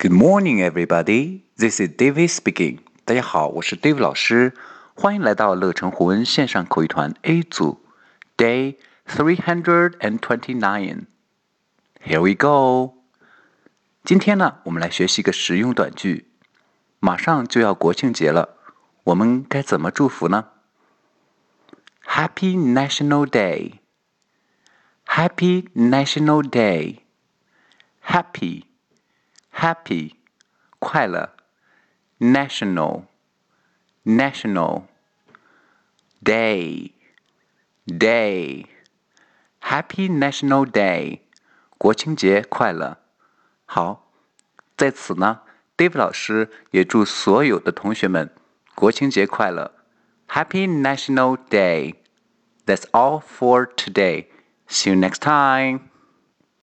Good morning, everybody. This is David speaking. 大家好，我是 David 老师，欢迎来到乐成湖文线上口语团 A 组，Day three hundred and twenty-nine. Here we go. 今天呢，我们来学习一个实用短句。马上就要国庆节了，我们该怎么祝福呢？Happy National Day. Happy National Day. Happy, happy, 快乐。National, national. Day, day. Happy National Day. 国庆节快乐。好，在此呢，Dave 老师也祝所有的同学们国庆节快乐，Happy National Day. That's all for today. See you next time.